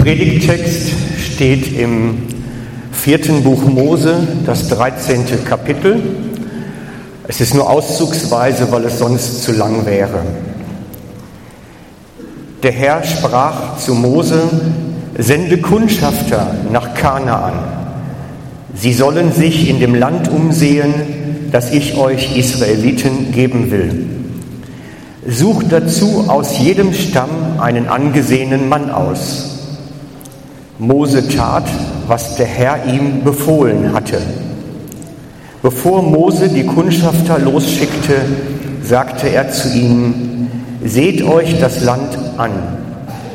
Predigttext steht im vierten Buch Mose, das 13. Kapitel. Es ist nur auszugsweise, weil es sonst zu lang wäre. Der Herr sprach zu Mose, sende Kundschafter nach Kanaan. Sie sollen sich in dem Land umsehen, das ich euch Israeliten geben will. Sucht dazu aus jedem Stamm einen angesehenen Mann aus Mose tat, was der Herr ihm befohlen hatte. Bevor Mose die Kundschafter losschickte, sagte er zu ihnen, seht euch das Land an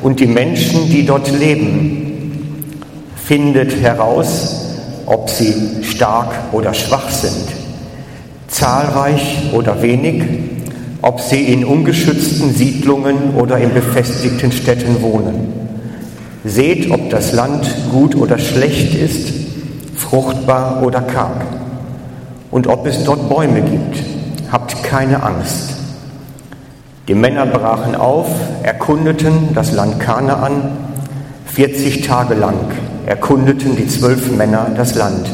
und die Menschen, die dort leben. Findet heraus, ob sie stark oder schwach sind, zahlreich oder wenig, ob sie in ungeschützten Siedlungen oder in befestigten Städten wohnen. Seht, ob das Land gut oder schlecht ist, fruchtbar oder karg. Und ob es dort Bäume gibt. Habt keine Angst. Die Männer brachen auf, erkundeten das Land Kanaan 40 Tage lang, erkundeten die zwölf Männer das Land.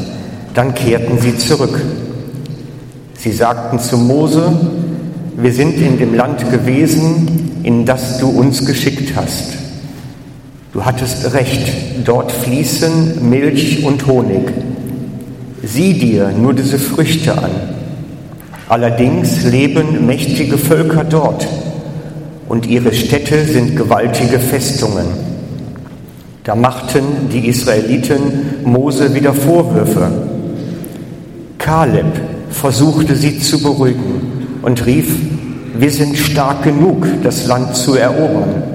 Dann kehrten sie zurück. Sie sagten zu Mose, wir sind in dem Land gewesen, in das du uns geschickt hast. Du hattest recht, dort fließen Milch und Honig. Sieh dir nur diese Früchte an. Allerdings leben mächtige Völker dort und ihre Städte sind gewaltige Festungen. Da machten die Israeliten Mose wieder Vorwürfe. Kaleb versuchte sie zu beruhigen und rief, wir sind stark genug, das Land zu erobern.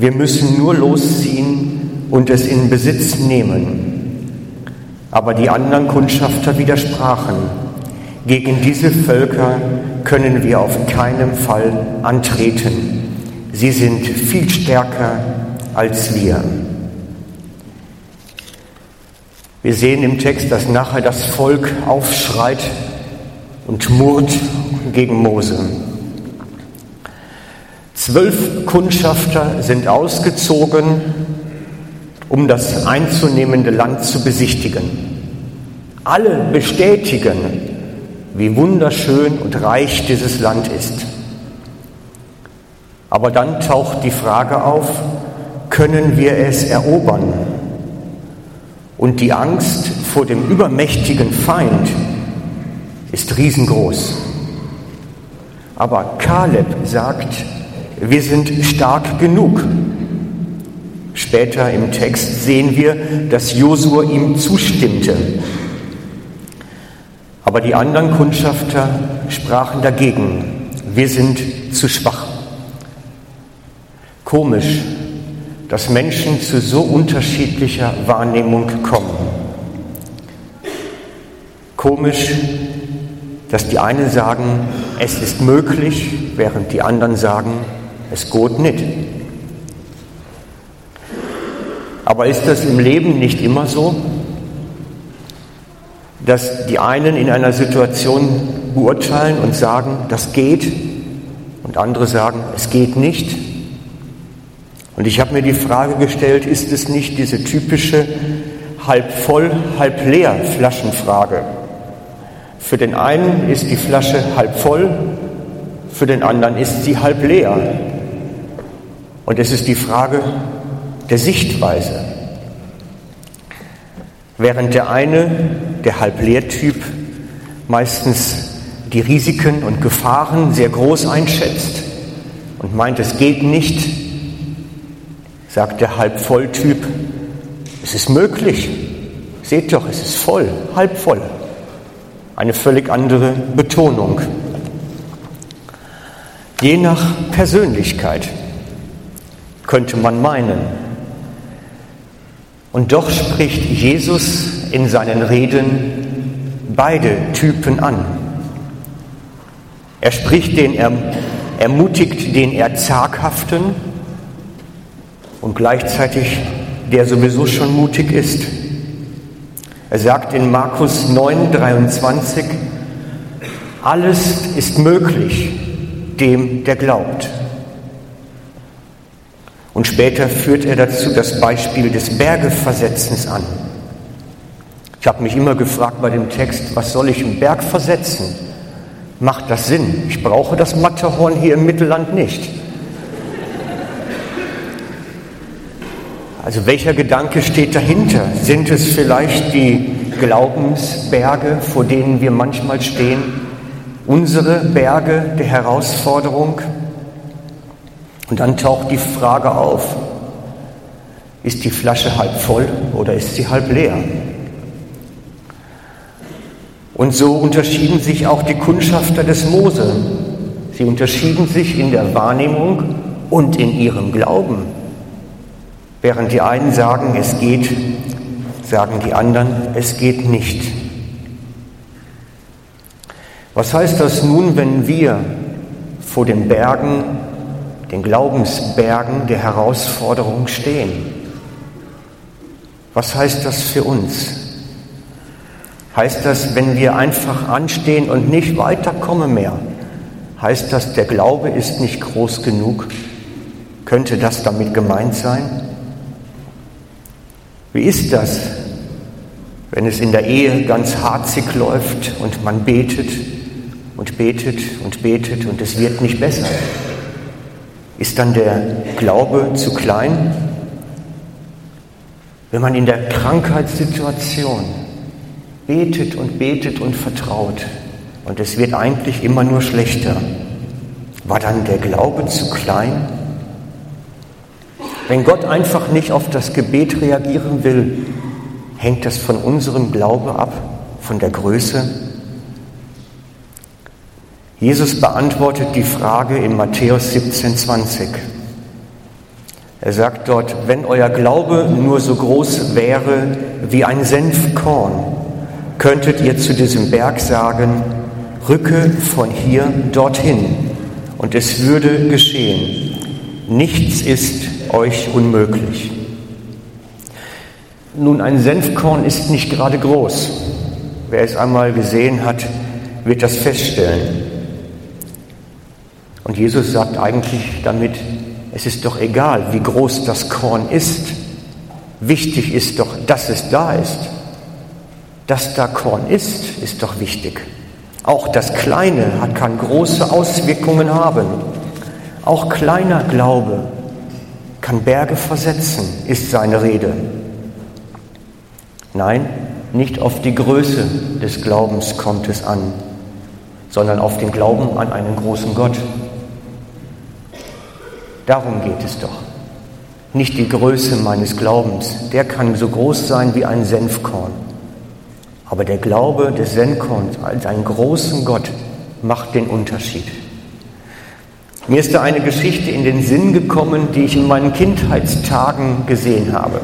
Wir müssen nur losziehen und es in Besitz nehmen. Aber die anderen Kundschafter widersprachen. Gegen diese Völker können wir auf keinen Fall antreten. Sie sind viel stärker als wir. Wir sehen im Text, dass nachher das Volk aufschreit und murrt gegen Mose. Zwölf Kundschafter sind ausgezogen, um das einzunehmende Land zu besichtigen. Alle bestätigen, wie wunderschön und reich dieses Land ist. Aber dann taucht die Frage auf, können wir es erobern? Und die Angst vor dem übermächtigen Feind ist riesengroß. Aber Kaleb sagt, wir sind stark genug. Später im Text sehen wir, dass Josua ihm zustimmte. Aber die anderen Kundschafter sprachen dagegen. Wir sind zu schwach. Komisch, dass Menschen zu so unterschiedlicher Wahrnehmung kommen. Komisch, dass die einen sagen, es ist möglich, während die anderen sagen, es geht nicht. Aber ist das im Leben nicht immer so, dass die einen in einer Situation beurteilen und sagen, das geht, und andere sagen, es geht nicht? Und ich habe mir die Frage gestellt, ist es nicht diese typische halb voll, halb leer Flaschenfrage? Für den einen ist die Flasche halb voll, für den anderen ist sie halb leer. Und es ist die Frage der Sichtweise. Während der eine, der Halblehrtyp, meistens die Risiken und Gefahren sehr groß einschätzt und meint, es geht nicht, sagt der Halbvolltyp, es ist möglich. Seht doch, es ist voll, halb voll. Eine völlig andere Betonung. Je nach Persönlichkeit könnte man meinen. Und doch spricht Jesus in seinen Reden beide Typen an. Er spricht den, er ermutigt den Erzaghaften und gleichzeitig der sowieso schon mutig ist. Er sagt in Markus 9, 23, alles ist möglich dem, der glaubt. Und später führt er dazu das Beispiel des Bergeversetzens an. Ich habe mich immer gefragt bei dem Text, was soll ich im Berg versetzen? Macht das Sinn? Ich brauche das Matterhorn hier im Mittelland nicht. Also welcher Gedanke steht dahinter? Sind es vielleicht die Glaubensberge, vor denen wir manchmal stehen? Unsere Berge der Herausforderung? Und dann taucht die Frage auf, ist die Flasche halb voll oder ist sie halb leer? Und so unterschieden sich auch die Kundschafter des Mose. Sie unterschieden sich in der Wahrnehmung und in ihrem Glauben. Während die einen sagen, es geht, sagen die anderen, es geht nicht. Was heißt das nun, wenn wir vor den Bergen, den Glaubensbergen der Herausforderung stehen? Was heißt das für uns? Heißt das, wenn wir einfach anstehen und nicht weiterkommen mehr? Heißt das, der Glaube ist nicht groß genug? Könnte das damit gemeint sein? Wie ist das, wenn es in der Ehe ganz harzig läuft und man betet und betet und betet und es wird nicht besser? Ist dann der Glaube zu klein? Wenn man in der Krankheitssituation betet und betet und vertraut und es wird eigentlich immer nur schlechter, war dann der Glaube zu klein? Wenn Gott einfach nicht auf das Gebet reagieren will, hängt das von unserem Glaube ab, von der Größe. Jesus beantwortet die Frage in Matthäus 17, 20. Er sagt dort, wenn euer Glaube nur so groß wäre wie ein Senfkorn, könntet ihr zu diesem Berg sagen, rücke von hier dorthin und es würde geschehen. Nichts ist euch unmöglich. Nun, ein Senfkorn ist nicht gerade groß. Wer es einmal gesehen hat, wird das feststellen. Und Jesus sagt eigentlich damit, es ist doch egal, wie groß das Korn ist. Wichtig ist doch, dass es da ist. Dass da Korn ist, ist doch wichtig. Auch das Kleine kann große Auswirkungen haben. Auch kleiner Glaube kann Berge versetzen, ist seine Rede. Nein, nicht auf die Größe des Glaubens kommt es an, sondern auf den Glauben an einen großen Gott. Darum geht es doch. Nicht die Größe meines Glaubens, der kann so groß sein wie ein Senfkorn. Aber der Glaube des Senfkorns als einen großen Gott macht den Unterschied. Mir ist da eine Geschichte in den Sinn gekommen, die ich in meinen Kindheitstagen gesehen habe.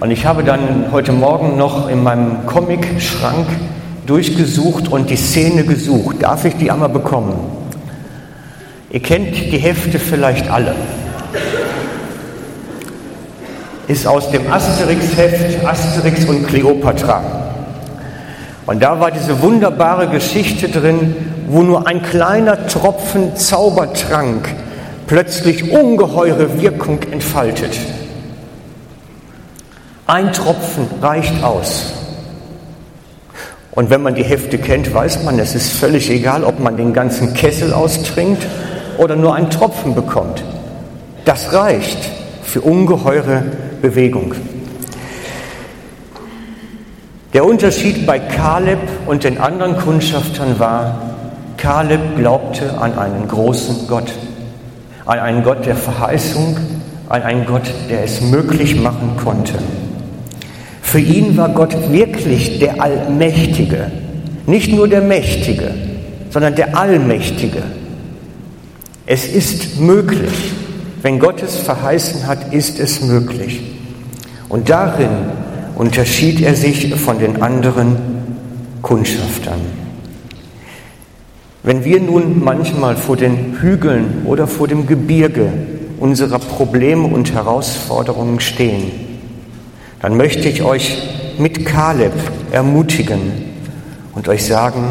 Und ich habe dann heute Morgen noch in meinem Comic-Schrank durchgesucht und die Szene gesucht. Darf ich die einmal bekommen? Ihr kennt die Hefte vielleicht alle. Ist aus dem Asterix-Heft Asterix und Cleopatra. Und da war diese wunderbare Geschichte drin wo nur ein kleiner Tropfen Zaubertrank plötzlich ungeheure Wirkung entfaltet. Ein Tropfen reicht aus. Und wenn man die Hefte kennt, weiß man, es ist völlig egal, ob man den ganzen Kessel austrinkt oder nur einen Tropfen bekommt. Das reicht für ungeheure Bewegung. Der Unterschied bei Kaleb und den anderen Kundschaftern war, Kaleb glaubte an einen großen Gott, an einen Gott der Verheißung, an einen Gott, der es möglich machen konnte. Für ihn war Gott wirklich der Allmächtige, nicht nur der Mächtige, sondern der Allmächtige. Es ist möglich. Wenn Gott es verheißen hat, ist es möglich. Und darin unterschied er sich von den anderen Kundschaftern. Wenn wir nun manchmal vor den Hügeln oder vor dem Gebirge unserer Probleme und Herausforderungen stehen, dann möchte ich euch mit Kaleb ermutigen und euch sagen,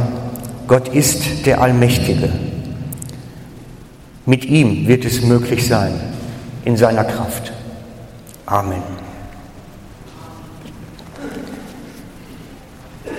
Gott ist der Allmächtige. Mit ihm wird es möglich sein, in seiner Kraft. Amen.